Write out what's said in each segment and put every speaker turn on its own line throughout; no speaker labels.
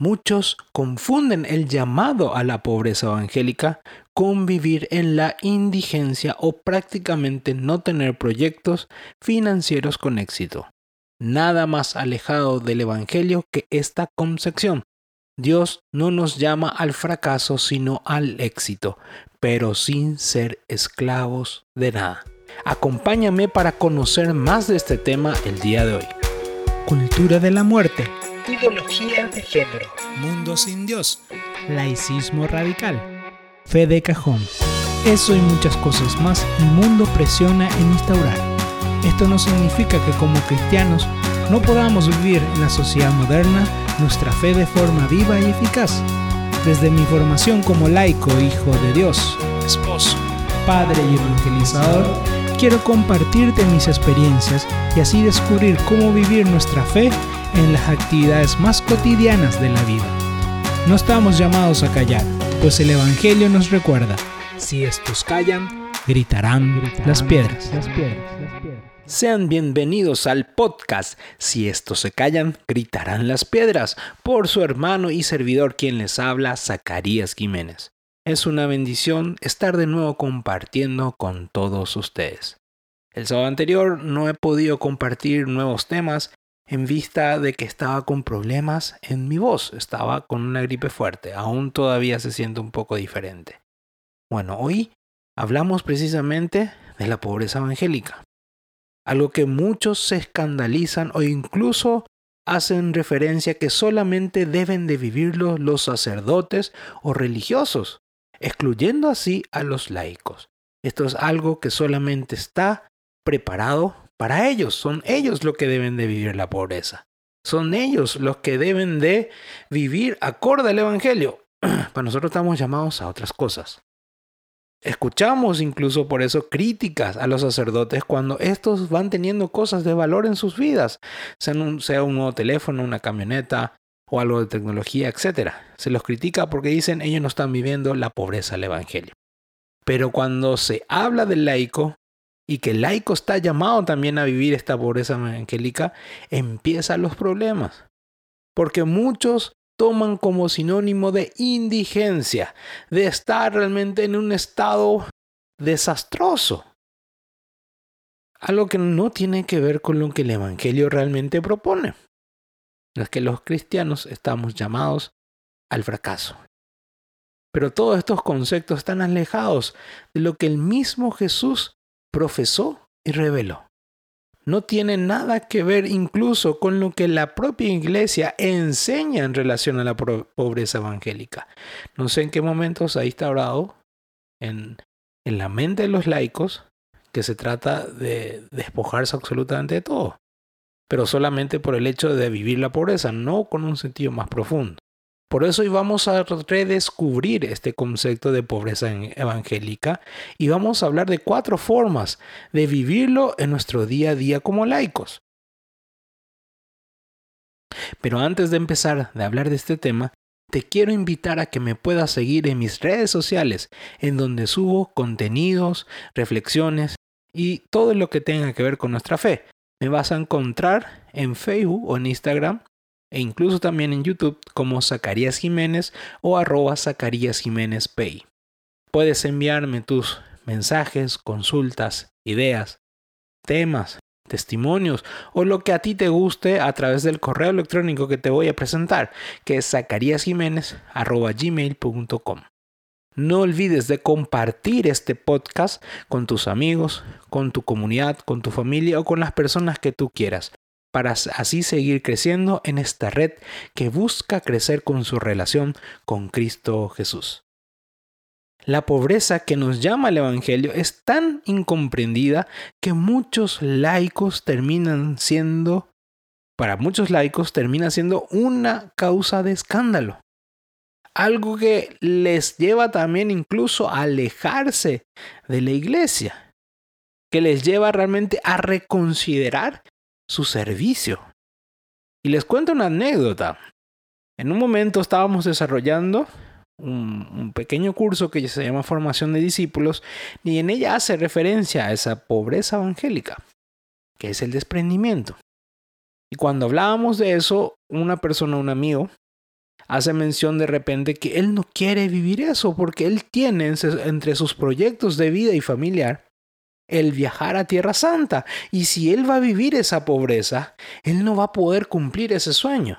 Muchos confunden el llamado a la pobreza evangélica con vivir en la indigencia o prácticamente no tener proyectos financieros con éxito. Nada más alejado del Evangelio que esta concepción. Dios no nos llama al fracaso sino al éxito, pero sin ser esclavos de nada. Acompáñame para conocer más de este tema el día de hoy.
Cultura de la muerte
ideología de género,
mundo sin Dios, laicismo radical, fe de cajón. Eso y muchas cosas más el mundo presiona en instaurar. Esto no significa que como cristianos no podamos vivir en la sociedad moderna nuestra fe de forma viva y eficaz. Desde mi formación como laico, hijo de Dios, esposo, padre y evangelizador, quiero compartirte mis experiencias y así descubrir cómo vivir nuestra fe en las actividades más cotidianas de la vida. No estamos llamados a callar, pues el Evangelio nos recuerda, si estos callan, gritarán, las, piedras. las piedras.
Sean bienvenidos al podcast Si estos se callan, gritarán las piedras, por su hermano y servidor quien les habla, Zacarías Jiménez. Es una bendición estar de nuevo compartiendo con todos ustedes. El sábado anterior no he podido compartir nuevos temas en vista de que estaba con problemas en mi voz, estaba con una gripe fuerte, aún todavía se siente un poco diferente. Bueno, hoy hablamos precisamente de la pobreza evangélica, algo que muchos se escandalizan o incluso hacen referencia que solamente deben de vivirlo los sacerdotes o religiosos, excluyendo así a los laicos. Esto es algo que solamente está preparado para ellos. Son ellos los que deben de vivir la pobreza. Son ellos los que deben de vivir acorde al Evangelio. Para nosotros estamos llamados a otras cosas. Escuchamos incluso por eso críticas a los sacerdotes cuando estos van teniendo cosas de valor en sus vidas, sea un, sea un nuevo teléfono, una camioneta o algo de tecnología, etc. Se los critica porque dicen ellos no están viviendo la pobreza del Evangelio. Pero cuando se habla del laico, y que el laico está llamado también a vivir esta pobreza evangélica, empiezan los problemas. Porque muchos toman como sinónimo de indigencia, de estar realmente en un estado desastroso. Algo que no tiene que ver con lo que el Evangelio realmente propone. Es que los cristianos estamos llamados al fracaso. Pero todos estos conceptos están alejados de lo que el mismo Jesús profesó y reveló. No tiene nada que ver incluso con lo que la propia iglesia enseña en relación a la pobreza evangélica. No sé en qué momentos ha instaurado en, en la mente de los laicos que se trata de despojarse absolutamente de todo, pero solamente por el hecho de vivir la pobreza, no con un sentido más profundo. Por eso hoy vamos a redescubrir este concepto de pobreza evangélica y vamos a hablar de cuatro formas de vivirlo en nuestro día a día como laicos. Pero antes de empezar a hablar de este tema, te quiero invitar a que me puedas seguir en mis redes sociales, en donde subo contenidos, reflexiones y todo lo que tenga que ver con nuestra fe. Me vas a encontrar en Facebook o en Instagram e incluso también en YouTube como Zacarías Jiménez o arroba Zacarías Jiménez Pay. Puedes enviarme tus mensajes, consultas, ideas, temas, testimonios o lo que a ti te guste a través del correo electrónico que te voy a presentar, que es gmail.com No olvides de compartir este podcast con tus amigos, con tu comunidad, con tu familia o con las personas que tú quieras para así seguir creciendo en esta red que busca crecer con su relación con Cristo Jesús. La pobreza que nos llama el Evangelio es tan incomprendida que muchos laicos terminan siendo, para muchos laicos termina siendo una causa de escándalo. Algo que les lleva también incluso a alejarse de la iglesia, que les lleva realmente a reconsiderar su servicio. Y les cuento una anécdota. En un momento estábamos desarrollando un, pequeño curso que se llama Formación de Discípulos y en ella hace referencia a esa pobreza evangélica, que es el desprendimiento. Y cuando hablábamos de eso, una persona, un amigo, hace mención de repente que él no quiere vivir eso porque él tiene entre sus proyectos de vida y familiar el viajar a Tierra Santa. Y si él va a vivir esa pobreza, él no va a poder cumplir ese sueño.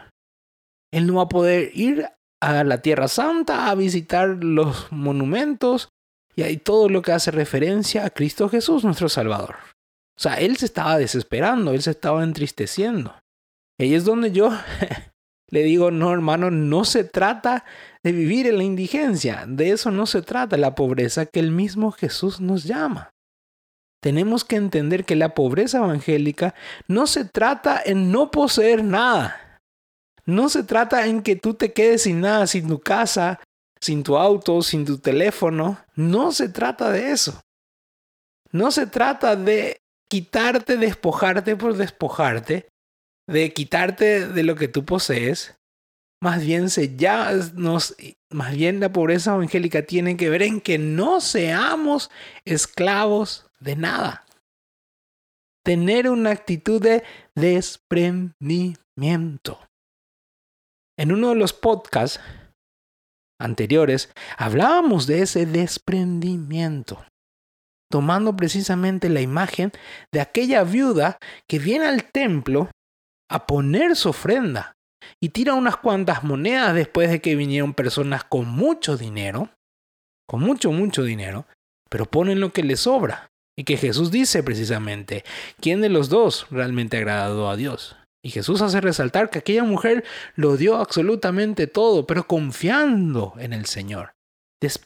Él no va a poder ir a la Tierra Santa a visitar los monumentos y ahí todo lo que hace referencia a Cristo Jesús, nuestro Salvador. O sea, él se estaba desesperando, él se estaba entristeciendo. Y ahí es donde yo le digo, no hermano, no se trata de vivir en la indigencia, de eso no se trata la pobreza que el mismo Jesús nos llama. Tenemos que entender que la pobreza evangélica no se trata en no poseer nada. No se trata en que tú te quedes sin nada, sin tu casa, sin tu auto, sin tu teléfono. No se trata de eso. No se trata de quitarte, despojarte por despojarte, de quitarte de lo que tú posees. Más bien se ya nos más bien la pobreza evangélica tiene que ver en que no seamos esclavos de nada. Tener una actitud de desprendimiento. En uno de los podcasts anteriores hablábamos de ese desprendimiento, tomando precisamente la imagen de aquella viuda que viene al templo a poner su ofrenda y tira unas cuantas monedas después de que vinieron personas con mucho dinero, con mucho, mucho dinero, pero ponen lo que les sobra. Y que Jesús dice precisamente, ¿quién de los dos realmente ha agradado a Dios? Y Jesús hace resaltar que aquella mujer lo dio absolutamente todo, pero confiando en el Señor,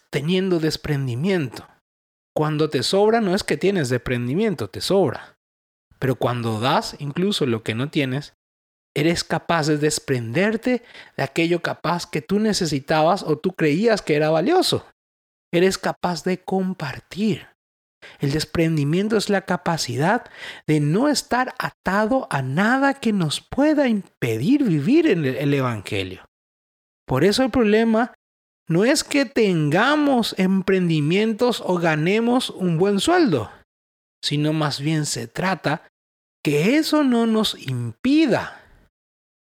teniendo desprendimiento. Cuando te sobra no es que tienes desprendimiento, te sobra. Pero cuando das incluso lo que no tienes, eres capaz de desprenderte de aquello capaz que tú necesitabas o tú creías que era valioso. Eres capaz de compartir. El desprendimiento es la capacidad de no estar atado a nada que nos pueda impedir vivir en el Evangelio. Por eso el problema no es que tengamos emprendimientos o ganemos un buen sueldo, sino más bien se trata que eso no nos impida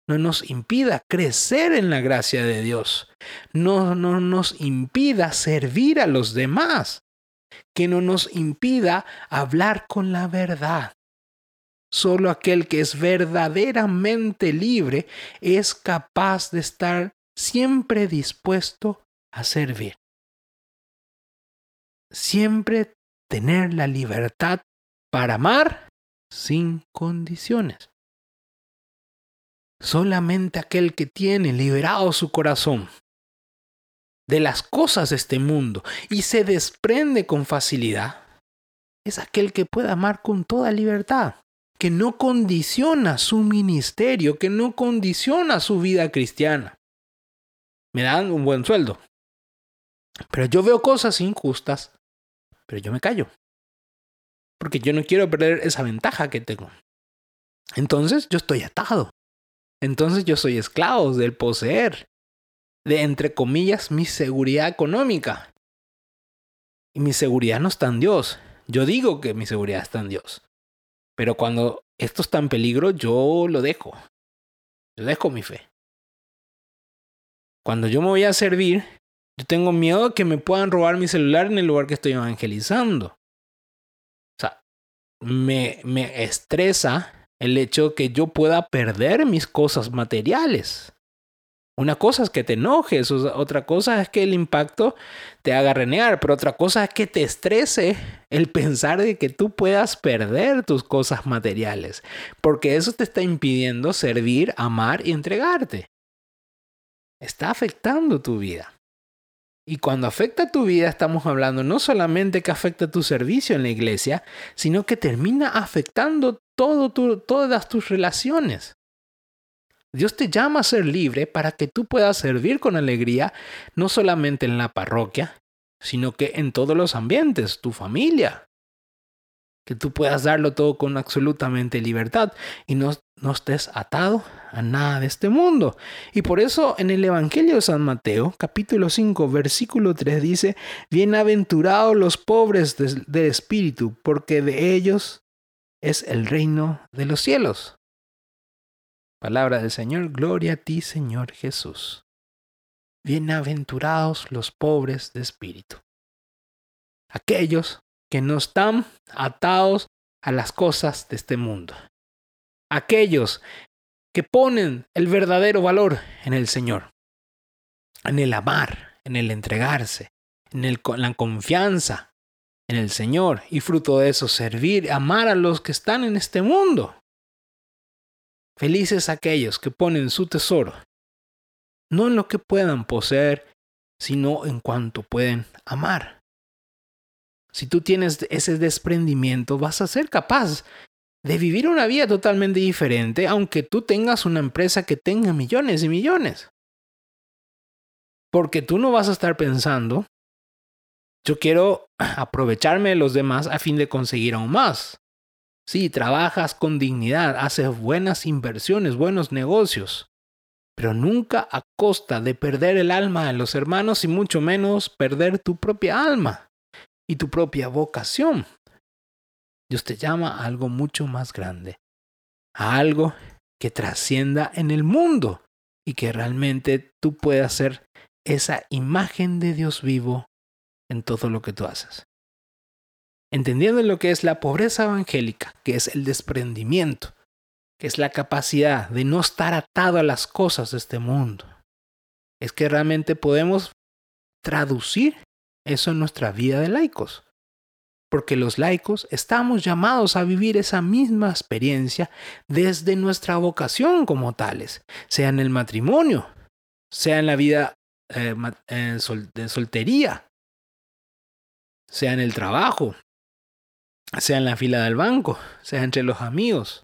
no nos impida crecer en la gracia de Dios, no, no nos impida servir a los demás, que no nos impida hablar con la verdad. Solo aquel que es verdaderamente libre es capaz de estar siempre dispuesto a servir. Siempre tener la libertad para amar sin condiciones. Solamente aquel que tiene liberado su corazón de las cosas de este mundo y se desprende con facilidad, es aquel que puede amar con toda libertad, que no condiciona su ministerio, que no condiciona su vida cristiana. Me dan un buen sueldo, pero yo veo cosas injustas, pero yo me callo, porque yo no quiero perder esa ventaja que tengo. Entonces yo estoy atado. Entonces yo soy esclavo del poseer, de entre comillas mi seguridad económica. Y mi seguridad no está en Dios. Yo digo que mi seguridad está en Dios. Pero cuando esto está en peligro, yo lo dejo. Yo dejo mi fe. Cuando yo me voy a servir, yo tengo miedo que me puedan robar mi celular en el lugar que estoy evangelizando. Me, me estresa el hecho que yo pueda perder mis cosas materiales. Una cosa es que te enojes, otra cosa es que el impacto te haga renegar, pero otra cosa es que te estrese el pensar de que tú puedas perder tus cosas materiales, porque eso te está impidiendo servir, amar y entregarte. Está afectando tu vida. Y cuando afecta tu vida estamos hablando no solamente que afecta tu servicio en la iglesia, sino que termina afectando todo todas tus relaciones. Dios te llama a ser libre para que tú puedas servir con alegría, no solamente en la parroquia, sino que en todos los ambientes, tu familia, que tú puedas darlo todo con absolutamente libertad y no, no estés atado a nada de este mundo. Y por eso en el Evangelio de San Mateo, capítulo 5, versículo 3 dice, Bienaventurados los pobres del espíritu, porque de ellos es el reino de los cielos. Palabra del Señor, gloria a ti Señor Jesús. bienaventurados los pobres de espíritu. Aquellos que no están atados a las cosas de este mundo. Aquellos que ponen el verdadero valor en el Señor, en el amar, en el entregarse, en, la confianza en el Señor y fruto de eso servir, amar a los que están en este mundo. Felices aquellos que ponen su tesoro, no en lo que puedan poseer, sino en cuanto pueden amar. Si tú tienes ese desprendimiento, vas a ser capaz de vivir una vida totalmente diferente, aunque tú tengas una empresa que tenga millones y millones. Porque tú no vas a estar pensando, yo quiero aprovecharme de los demás a fin de conseguir aún más. Sí, trabajas con dignidad, haces buenas inversiones, buenos negocios, pero nunca a costa de perder el alma de los hermanos y mucho menos perder tu propia alma y tu propia vocación. Dios te llama a algo mucho más grande, a algo que trascienda en el mundo y que realmente tú puedas ser esa imagen de Dios vivo en todo lo que tú haces. Entendiendo lo que es la pobreza evangélica, que es el desprendimiento, que es la capacidad de no estar atado a las cosas de este mundo, es que realmente podemos traducir eso en nuestra vida de laicos. Porque los laicos estamos llamados a vivir esa misma experiencia desde nuestra vocación como tales, sea en el matrimonio, sea en la vida eh, eh, de soltería, sea en el trabajo, sea en la fila del banco, sea entre los amigos,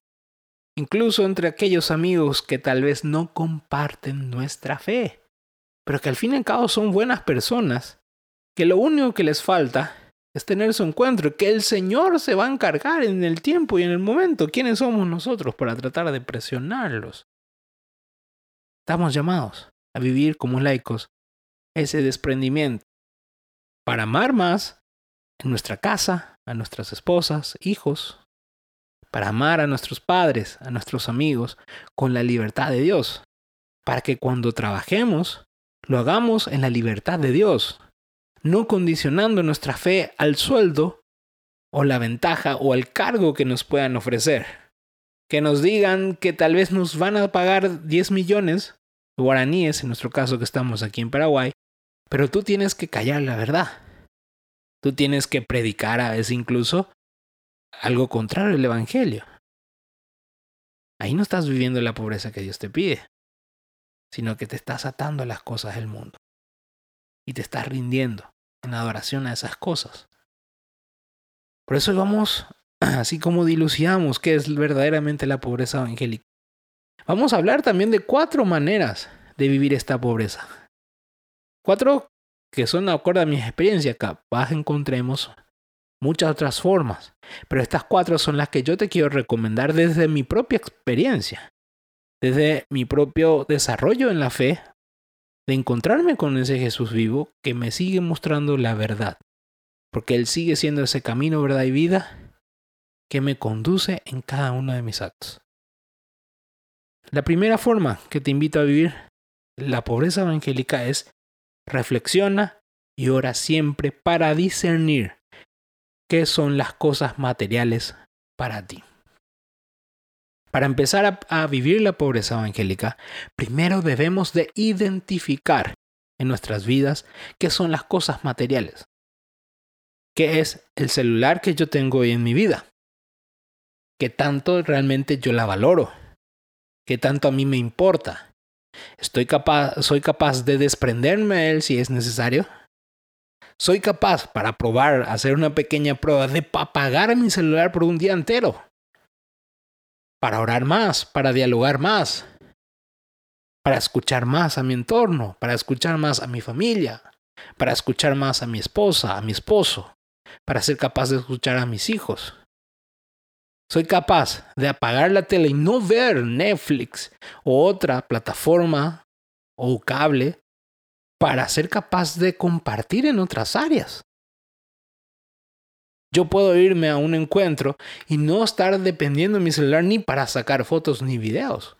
incluso entre aquellos amigos que tal vez no comparten nuestra fe, pero que al fin y al cabo son buenas personas, que lo único que les falta es tener su encuentro, que el Señor se va a encargar en el tiempo y en el momento. ¿Quiénes somos nosotros para tratar de presionarlos? Estamos llamados a vivir como laicos ese desprendimiento para amar más en nuestra casa, a nuestras esposas, hijos, para amar a nuestros padres, a nuestros amigos, con la libertad de Dios, para que cuando trabajemos, lo hagamos en la libertad de Dios, no condicionando nuestra fe al sueldo o la ventaja o al cargo que nos puedan ofrecer. Que nos digan que tal vez nos van a pagar 10 millones guaraníes, en nuestro caso que estamos aquí en Paraguay, pero tú tienes que callar la verdad. Tú tienes que predicar a veces incluso algo contrario al Evangelio. Ahí no estás viviendo la pobreza que Dios te pide, sino que te estás atando las cosas del mundo y te estás rindiendo en adoración a esas cosas. Por eso vamos, así como dilucidamos qué es verdaderamente la pobreza evangélica, vamos a hablar también de cuatro maneras de vivir esta pobreza. Cuatro que son, de acuerdo a mi experiencia, capaz encontremos muchas otras formas, pero estas cuatro son las que yo te quiero recomendar desde mi propia experiencia, desde mi propio desarrollo en la fe, de encontrarme con ese Jesús vivo que me sigue mostrando la verdad, porque Él sigue siendo ese camino, verdad y vida que me conduce en cada uno de mis actos. La primera forma que te invito a vivir la pobreza evangélica es reflexiona y ora siempre para discernir qué son las cosas materiales para ti. Para empezar a, vivir la pobreza evangélica, primero debemos de identificar en nuestras vidas qué son las cosas materiales. ¿Qué es el celular que yo tengo hoy en mi vida? ¿Qué tanto realmente yo la valoro? ¿Qué tanto a mí me importa? Estoy capaz, soy capaz de desprenderme de él si es necesario. Soy capaz para probar, hacer una pequeña prueba de apagar mi celular por un día entero. Para orar más, para dialogar más, para escuchar más a mi entorno, para escuchar más a mi familia, para escuchar más a mi esposa, a mi esposo, para ser capaz de escuchar a mis hijos. Soy capaz de apagar la tele y no ver Netflix o otra plataforma o cable para ser capaz de compartir en otras áreas. Yo puedo irme a un encuentro y no estar dependiendo de mi celular ni para sacar fotos ni videos.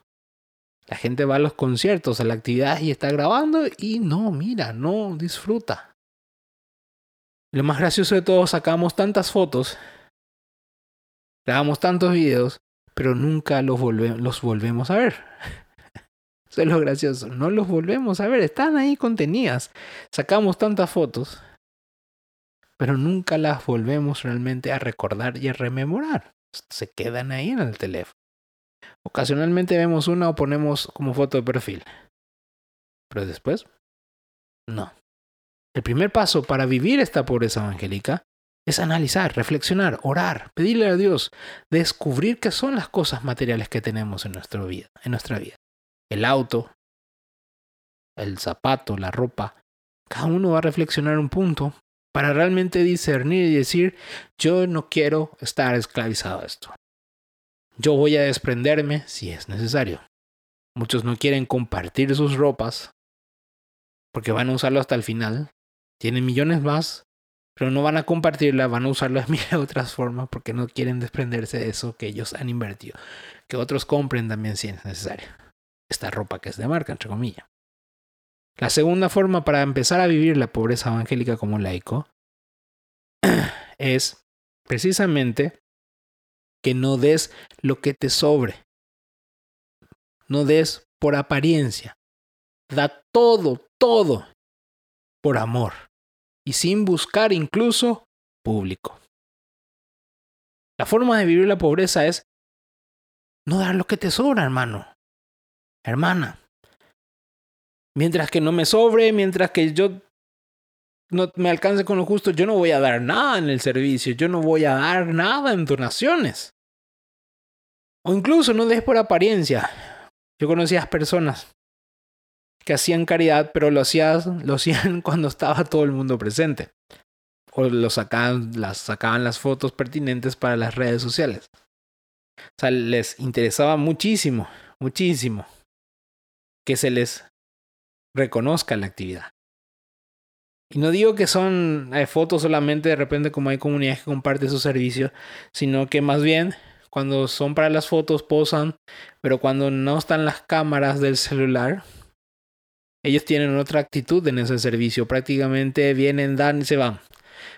La gente va a los conciertos, a la actividad y está grabando y no, mira, no disfruta. Lo más gracioso de todo, sacamos tantas fotos, grabamos tantos videos, pero nunca los, los volvemos a ver. Eso es lo gracioso, no los volvemos a ver, están ahí contenidas. Sacamos tantas fotos, pero nunca las volvemos realmente a recordar y a rememorar. Se quedan ahí en el teléfono. Ocasionalmente vemos una o ponemos como foto de perfil. Pero después, no. El primer paso para vivir esta pobreza evangélica es analizar, reflexionar, orar, pedirle a Dios, descubrir qué son las cosas materiales que tenemos en nuestra vida, en nuestra vida. El auto, el zapato, la ropa. Cada uno va a reflexionar un punto para realmente discernir y decir, yo no quiero estar esclavizado a esto. Yo voy a desprenderme si es necesario. Muchos no quieren compartir sus ropas porque van a usarlo hasta el final. Tienen millones más, pero no van a compartirla, van a usarla de otras formas porque no quieren desprenderse de eso que ellos han invertido. Que otros compren también si es necesario. Esta ropa que es de marca, entre comillas. La segunda forma para empezar a vivir la pobreza evangélica como laico es precisamente que no des lo que te sobre. No des por apariencia. Da todo, todo por amor y sin buscar incluso público. La forma de vivir la pobreza es no dar lo que te sobra, hermano, hermana. Mientras que no me sobre, mientras que yo no me alcance con lo justo, yo no voy a dar nada en el servicio, yo no voy a dar nada en donaciones. O incluso no des por apariencia. Yo conocía personas que hacían caridad, pero lo, hacían, lo hacían cuando estaba todo el mundo presente. O sacaban, las, sacaban las fotos pertinentes para las redes sociales. O sea, les interesaba muchísimo, muchísimo que se les reconozca la actividad. Y no digo que son eh, fotos solamente de repente como hay comunidades que comparten su servicio, sino que más bien cuando son para las fotos posan, pero cuando no están las cámaras del celular, ellos tienen otra actitud en ese servicio. Prácticamente vienen, dan y se van.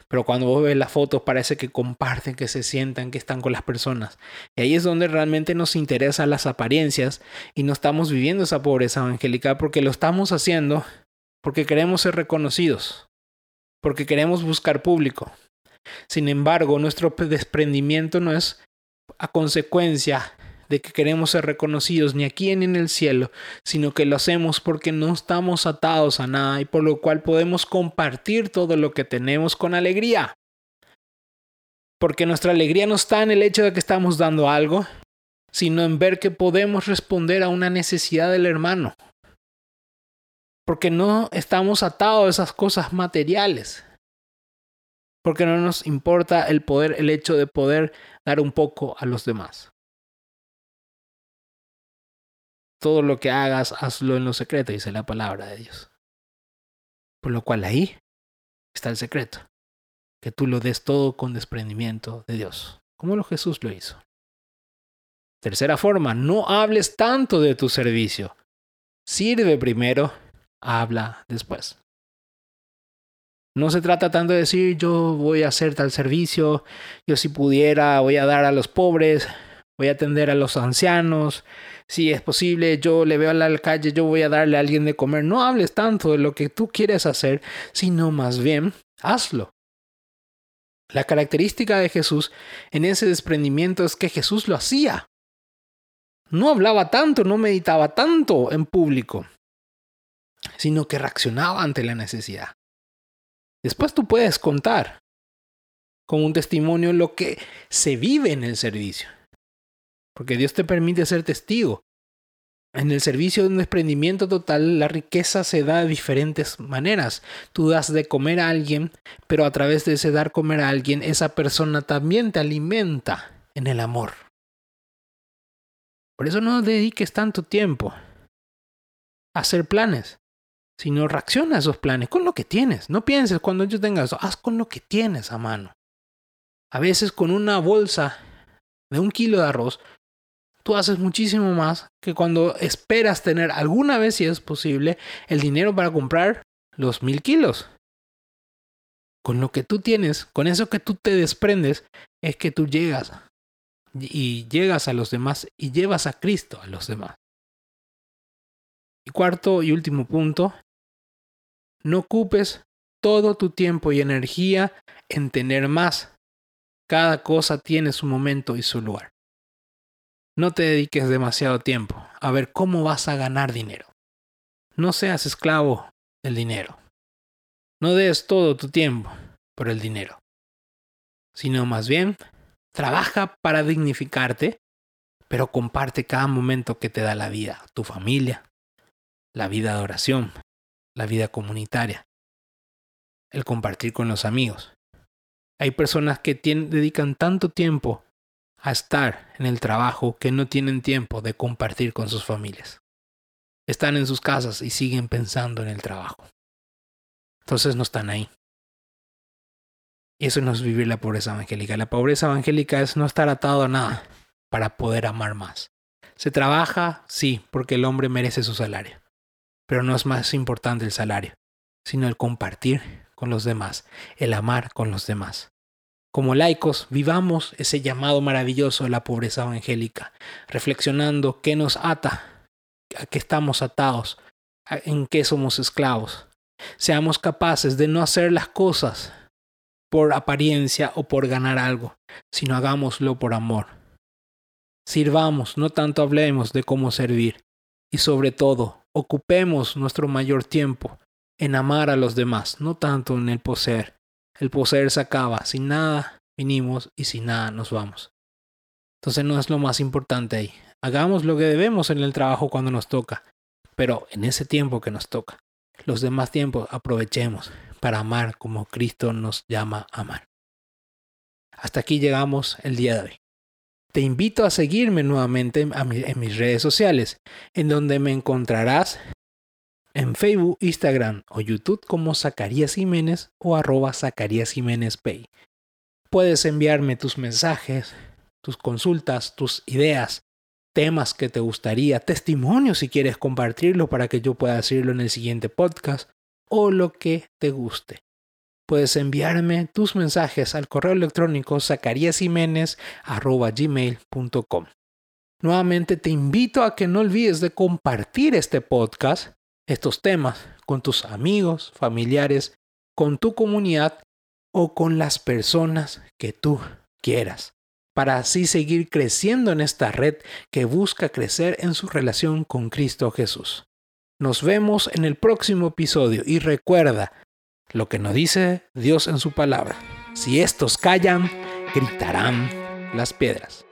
Pero cuando vos ves las fotos parece que comparten, que se sientan, que están con las personas. Y ahí es donde realmente nos interesan las apariencias y no estamos viviendo esa pobreza evangélica porque lo estamos haciendo porque queremos ser reconocidos, porque queremos buscar público. Sin embargo, nuestro desprendimiento no es a consecuencia de que queremos ser reconocidos ni aquí ni en el cielo, sino que lo hacemos porque no estamos atados a nada y por lo cual podemos compartir todo lo que tenemos con alegría. Porque nuestra alegría no está en el hecho de que estamos dando algo, sino en ver que podemos responder a una necesidad del hermano. Porque no estamos atados a esas cosas materiales. Porque no nos importa el poder, el hecho de poder dar un poco a los demás todo lo que hagas, hazlo en lo secreto, dice la palabra de Dios. Por lo cual ahí está el secreto, que tú lo des todo con desprendimiento de Dios, como lo Jesús lo hizo. Tercera forma, no hables tanto de tu servicio. Sirve primero, habla después. No se trata tanto de decir yo voy a hacer tal servicio, yo si pudiera voy a dar a los pobres, voy a atender a los ancianos, si es posible, yo le veo a la calle, yo voy a darle a alguien de comer. No hables tanto de lo que tú quieres hacer, sino más bien hazlo. La característica de Jesús en ese desprendimiento es que Jesús lo hacía. No hablaba tanto, no meditaba tanto en público, sino que reaccionaba ante la necesidad. Después tú puedes contar como un testimonio lo que se vive en el servicio. Porque Dios te permite ser testigo. En el servicio de un desprendimiento total, la riqueza se da de diferentes maneras. Tú das de comer a alguien, pero a través de ese dar comer a alguien, esa persona también te alimenta en el amor. Por eso no dediques tanto tiempo a hacer planes, sino reacciona a esos planes con lo que tienes. No pienses cuando yo tenga eso, haz con lo que tienes a mano. A veces con una bolsa de un kilo de arroz tú haces muchísimo más que cuando esperas tener alguna vez, si es posible, el dinero para comprar los mil kilos. Con lo que tú tienes, con eso que tú te desprendes, es que tú llegas y llegas a los demás y llevas a Cristo a los demás. Y cuarto y último punto, no ocupes todo tu tiempo y energía en tener más. Cada cosa tiene su momento y su lugar. No te dediques demasiado tiempo a ver cómo vas a ganar dinero. No seas esclavo del dinero. No des todo tu tiempo por el dinero, sino más bien trabaja para dignificarte, pero comparte cada momento que te da la vida, tu familia, la vida de oración, la vida comunitaria, el compartir con los amigos. Hay personas que dedican tanto tiempo a estar en el trabajo que no tienen tiempo de compartir con sus familias. Están en sus casas y siguen pensando en el trabajo. Entonces no están ahí. Y eso no es vivir la pobreza evangélica. La pobreza evangélica es no estar atado a nada para poder amar más. Se trabaja, sí, porque el hombre merece su salario. Pero no es más importante el salario, sino el compartir con los demás, el amar con los demás. Como laicos, vivamos ese llamado maravilloso de la pobreza evangélica, reflexionando qué nos ata, a qué estamos atados, en qué somos esclavos. Seamos capaces de no hacer las cosas por apariencia o por ganar algo, sino hagámoslo por amor. Sirvamos, no tanto hablemos de cómo servir, y sobre todo, ocupemos nuestro mayor tiempo en amar a los demás, no tanto en el poseer, el poseer se acaba. Sin nada vinimos y sin nada nos vamos. Entonces no es lo más importante ahí. Hagamos lo que debemos en el trabajo cuando nos toca, pero en ese tiempo que nos toca. Los demás tiempos aprovechemos para amar como Cristo nos llama a amar. Hasta aquí llegamos el día de hoy. Te invito a seguirme nuevamente en mis redes sociales, en donde me encontrarás en Facebook, Instagram o YouTube como Zacarías Jiménez o arroba Zacarías Jiménez Pay. Puedes enviarme tus mensajes, tus consultas, tus ideas, temas que te gustaría, testimonios si quieres compartirlo para que yo pueda decirlo en el siguiente podcast o lo que te guste. Puedes enviarme tus mensajes al correo electrónico gmail.com Nuevamente te invito a que no olvides de compartir este podcast estos temas con tus amigos, familiares, con tu comunidad o con las personas que tú quieras, para así seguir creciendo en esta red que busca crecer en su relación con Cristo Jesús. Nos vemos en el próximo episodio y recuerda lo que nos dice Dios en su palabra. Si estos callan, gritarán las piedras.